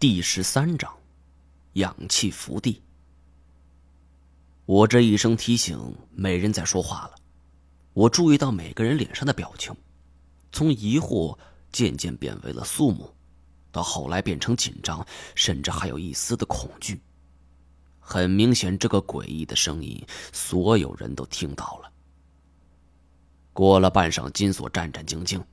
第十三章，氧气福地。我这一声提醒，没人再说话了。我注意到每个人脸上的表情，从疑惑渐渐变为了肃穆，到后来变成紧张，甚至还有一丝的恐惧。很明显，这个诡异的声音，所有人都听到了。过了半晌，金锁战战兢兢：“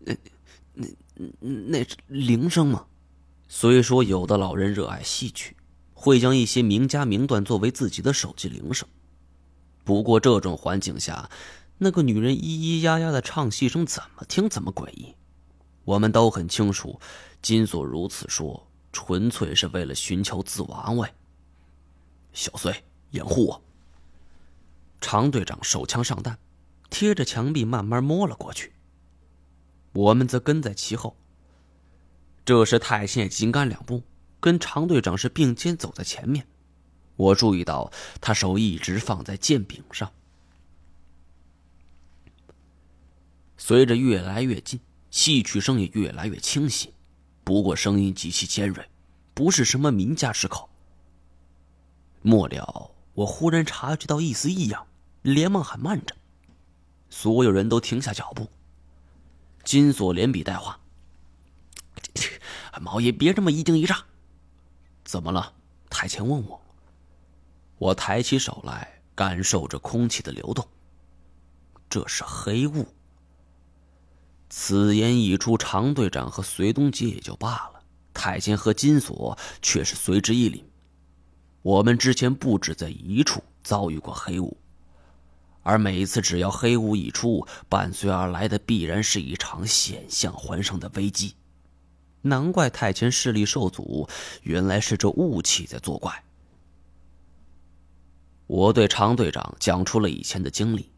那、那、那是铃声吗？”虽说有的老人热爱戏曲，会将一些名家名段作为自己的手机铃声，不过这种环境下，那个女人咿咿呀呀的唱戏声怎么听怎么诡异。我们都很清楚，金锁如此说，纯粹是为了寻求自我安慰。小碎，掩护我。常队长手枪上弹，贴着墙壁慢慢摸了过去。我们则跟在其后。这时，太监也紧赶两步，跟常队长是并肩走在前面。我注意到他手一直放在剑柄上。随着越来越近，戏曲声也越来越清晰，不过声音极其尖锐，不是什么名家之口。末了，我忽然察觉到一丝异样，连忙喊慢着。所有人都停下脚步。金锁连笔带画。毛爷，别这么一惊一乍。怎么了？太监问我。我抬起手来，感受着空气的流动。这是黑雾。此言一出，常队长和隋东杰也就罢了，太监和金锁却是随之一凛。我们之前不止在一处遭遇过黑雾，而每一次只要黑雾一出，伴随而来的必然是一场险象环生的危机。难怪太前视力受阻，原来是这雾气在作怪。我对常队长讲出了以前的经历。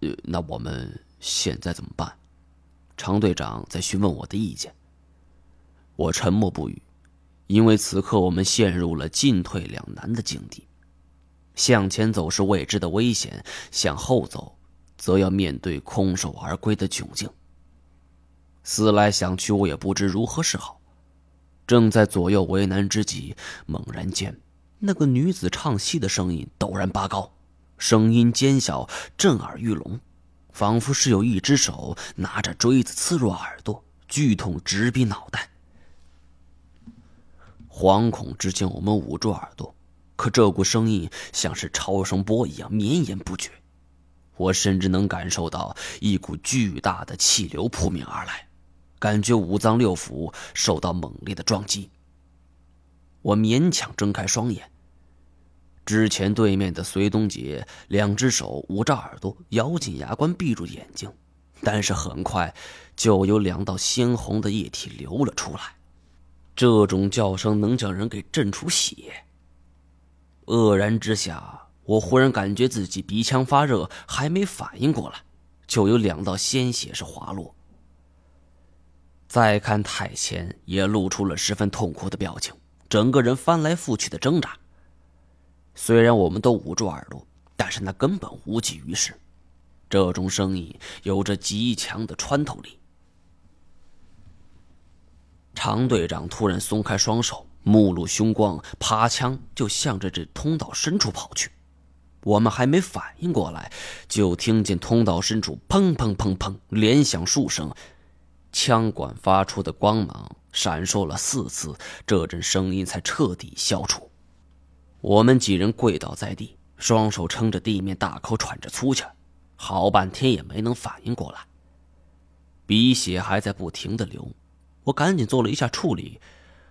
呃，那我们现在怎么办？常队长在询问我的意见。我沉默不语，因为此刻我们陷入了进退两难的境地。向前走是未知的危险，向后走，则要面对空手而归的窘境。思来想去，我也不知如何是好。正在左右为难之际，猛然间，那个女子唱戏的声音陡然拔高，声音尖小，震耳欲聋，仿佛是有一只手拿着锥子刺入耳朵，剧痛直逼脑袋。惶恐之间，我们捂住耳朵，可这股声音像是超声波一样绵延不绝，我甚至能感受到一股巨大的气流扑面而来。感觉五脏六腑受到猛烈的撞击。我勉强睁开双眼。之前对面的隋东杰，两只手捂着耳朵，咬紧牙关，闭住眼睛，但是很快就有两道鲜红的液体流了出来。这种叫声能将人给震出血。愕然之下，我忽然感觉自己鼻腔发热，还没反应过来，就有两道鲜血是滑落。再看太前，也露出了十分痛苦的表情，整个人翻来覆去的挣扎。虽然我们都捂住耳朵，但是那根本无济于事。这种声音有着极强的穿透力。常队长突然松开双手，目露凶光，爬墙就向着这通道深处跑去。我们还没反应过来，就听见通道深处砰砰砰砰连响数声。枪管发出的光芒闪烁了四次，这阵声音才彻底消除。我们几人跪倒在地，双手撑着地面，大口喘着粗气，好半天也没能反应过来。鼻血还在不停的流，我赶紧做了一下处理。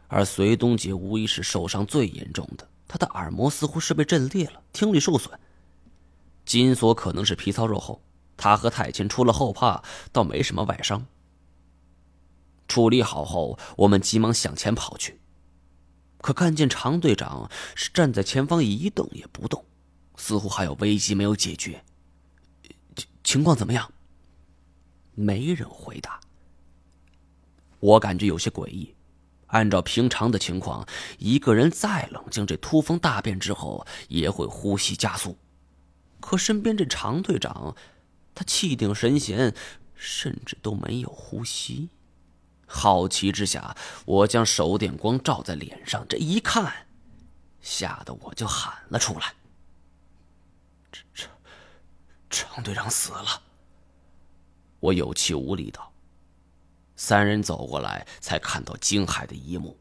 而隋东杰无疑是受伤最严重的，他的耳膜似乎是被震裂了，听力受损。金锁可能是皮糙肉厚，他和太清出了后怕，倒没什么外伤。处理好后，我们急忙向前跑去，可看见常队长是站在前方一动也不动，似乎还有危机没有解决。情情况怎么样？没人回答。我感觉有些诡异。按照平常的情况，一个人再冷静，这突风大变之后也会呼吸加速，可身边这常队长，他气定神闲，甚至都没有呼吸。好奇之下，我将手电光照在脸上，这一看，吓得我就喊了出来：“这这，常队长死了！”我有气无力道。三人走过来，才看到惊骇的一幕：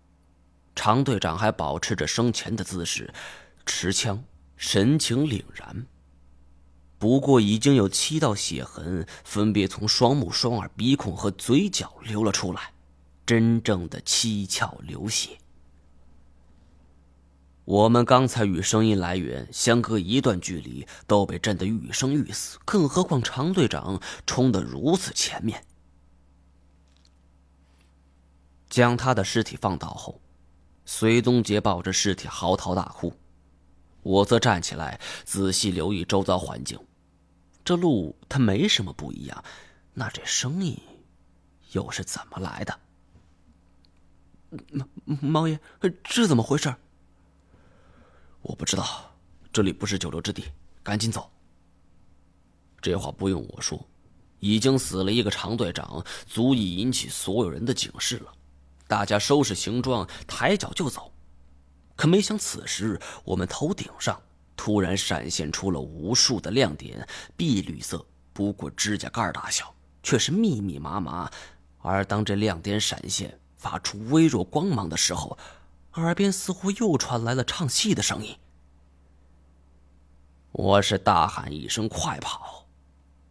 常队长还保持着生前的姿势，持枪，神情凛然。不过，已经有七道血痕分别从双目、双耳、鼻孔和嘴角流了出来。真正的七窍流血。我们刚才与声音来源相隔一段距离，都被震得欲生欲死，更何况常队长冲得如此前面。将他的尸体放倒后，隋东杰抱着尸体嚎啕大哭，我则站起来仔细留意周遭环境。这路他没什么不一样，那这声音又是怎么来的？毛毛爷，这怎么回事？我不知道，这里不是久留之地，赶紧走。这话不用我说，已经死了一个常队长，足以引起所有人的警示了。大家收拾行装，抬脚就走。可没想，此时我们头顶上突然闪现出了无数的亮点，碧绿色，不过指甲盖大小，却是密密麻麻。而当这亮点闪现，发出微弱光芒的时候，耳边似乎又传来了唱戏的声音。我是大喊一声“快跑”，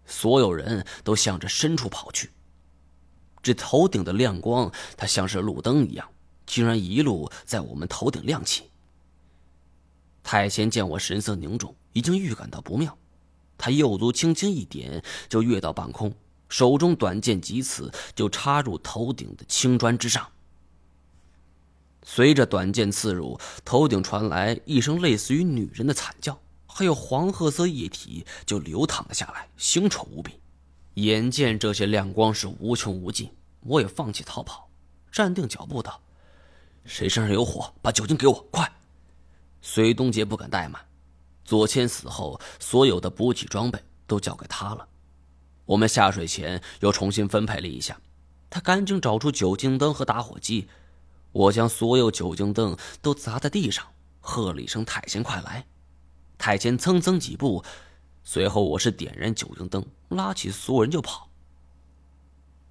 所有人都向着深处跑去。这头顶的亮光，它像是路灯一样，竟然一路在我们头顶亮起。太贤见我神色凝重，已经预感到不妙，他右足轻轻一点，就跃到半空。手中短剑急刺，就插入头顶的青砖之上。随着短剑刺入，头顶传来一声类似于女人的惨叫，还有黄褐色液体就流淌了下来，腥臭无比。眼见这些亮光是无穷无尽，我也放弃逃跑，站定脚步道：“谁身上有火，把酒精给我，快！”隋东杰不敢怠慢，左千死后，所有的补给装备都交给他了。我们下水前又重新分配了一下，他赶紧找出酒精灯和打火机，我将所有酒精灯都砸在地上，喝了一声“太监快来”，太监蹭蹭几步，随后我是点燃酒精灯，拉起所有人就跑。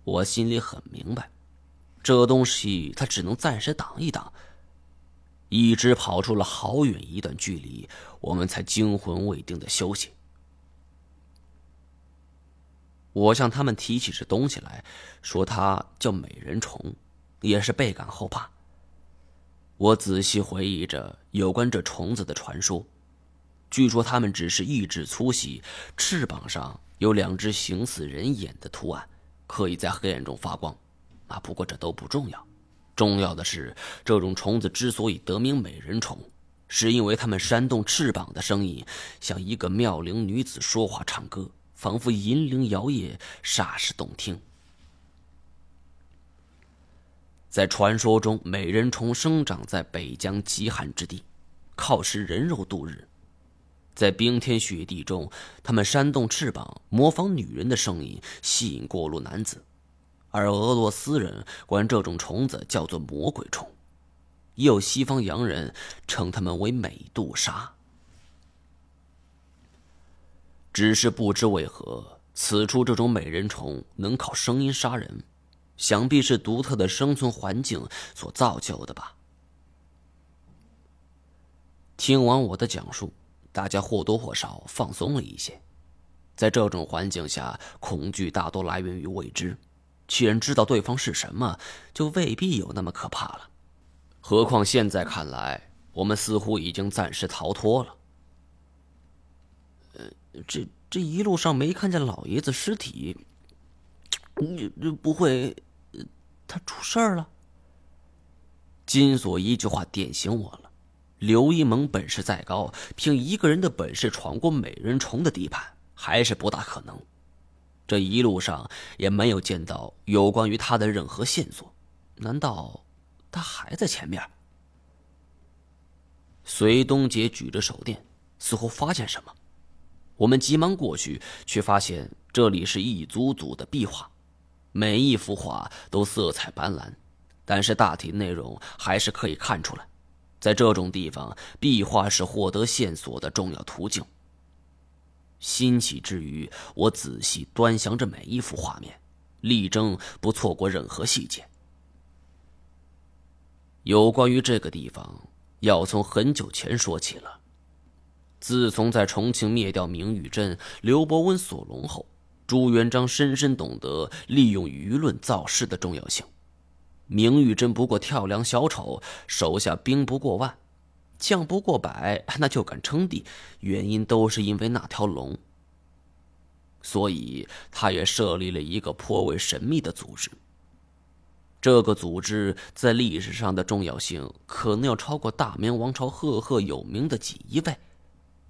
我心里很明白，这东西他只能暂时挡一挡，一直跑出了好远一段距离，我们才惊魂未定的休息。我向他们提起这东西来，说它叫美人虫，也是倍感后怕。我仔细回忆着有关这虫子的传说，据说它们只是一指粗细，翅膀上有两只形似人眼的图案，可以在黑暗中发光。啊，不过这都不重要，重要的是这种虫子之所以得名美人虫，是因为它们扇动翅膀的声音像一个妙龄女子说话唱歌。仿佛银铃摇曳，煞是动听。在传说中，美人虫生长在北疆极寒之地，靠食人肉度日。在冰天雪地中，它们扇动翅膀，模仿女人的声音，吸引过路男子。而俄罗斯人管这种虫子叫做魔鬼虫，也有西方洋人称它们为美杜莎。只是不知为何，此处这种美人虫能靠声音杀人，想必是独特的生存环境所造就的吧。听完我的讲述，大家或多或少放松了一些。在这种环境下，恐惧大多来源于未知，既然知道对方是什么，就未必有那么可怕了。何况现在看来，我们似乎已经暂时逃脱了。这这一路上没看见老爷子尸体，你不会他出事儿了？金锁一句话点醒我了：刘一萌本事再高，凭一个人的本事闯过美人虫的地盘，还是不大可能。这一路上也没有见到有关于他的任何线索，难道他还在前面？隋东杰举着手电，似乎发现什么。我们急忙过去，却发现这里是一组组的壁画，每一幅画都色彩斑斓，但是大体内容还是可以看出来。在这种地方，壁画是获得线索的重要途径。欣喜之余，我仔细端详着每一幅画面，力争不错过任何细节。有关于这个地方，要从很久前说起了。自从在重庆灭掉明玉珍、刘伯温索隆后，朱元璋深深懂得利用舆论造势的重要性。明玉珍不过跳梁小丑，手下兵不过万。将不过百，那就敢称帝，原因都是因为那条龙。所以，他也设立了一个颇为神秘的组织。这个组织在历史上的重要性，可能要超过大明王朝赫赫有名的锦衣卫。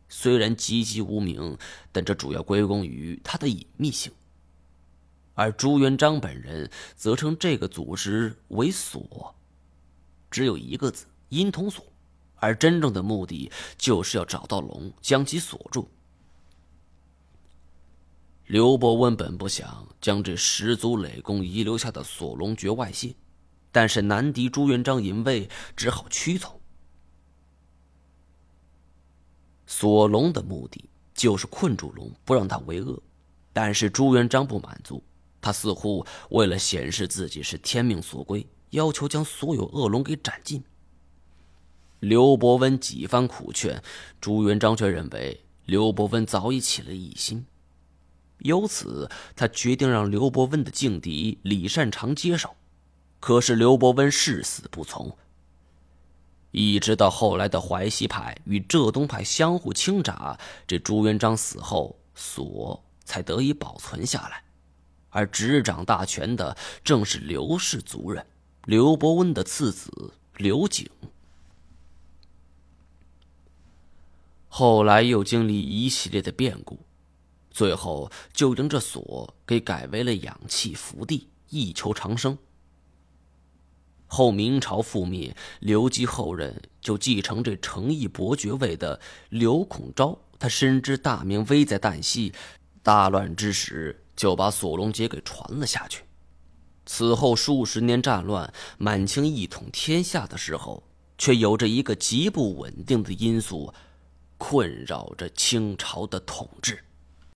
虽然籍籍无名，但这主要归功于它的隐秘性。而朱元璋本人则称这个组织为“锁”，只有一个字“阴通锁”。而真正的目的就是要找到龙，将其锁住。刘伯温本不想将这十足累功遗留下的锁龙诀外泄，但是难敌朱元璋淫威，只好屈从。锁龙的目的就是困住龙，不让他为恶。但是朱元璋不满足，他似乎为了显示自己是天命所归，要求将所有恶龙给斩尽。刘伯温几番苦劝，朱元璋却认为刘伯温早已起了异心，由此他决定让刘伯温的劲敌李善长接手。可是刘伯温誓死不从。一直到后来的淮西派与浙东派相互倾轧，这朱元璋死后，锁才得以保存下来。而执掌大权的正是刘氏族人，刘伯温的次子刘景。后来又经历一系列的变故，最后就将这锁给改为了养气福地，以求长生。后明朝覆灭，刘基后人就继承这诚意伯爵位的刘孔昭，他深知大明危在旦夕，大乱之时就把锁龙节给传了下去。此后数十年战乱，满清一统天下的时候，却有着一个极不稳定的因素。困扰着清朝的统治。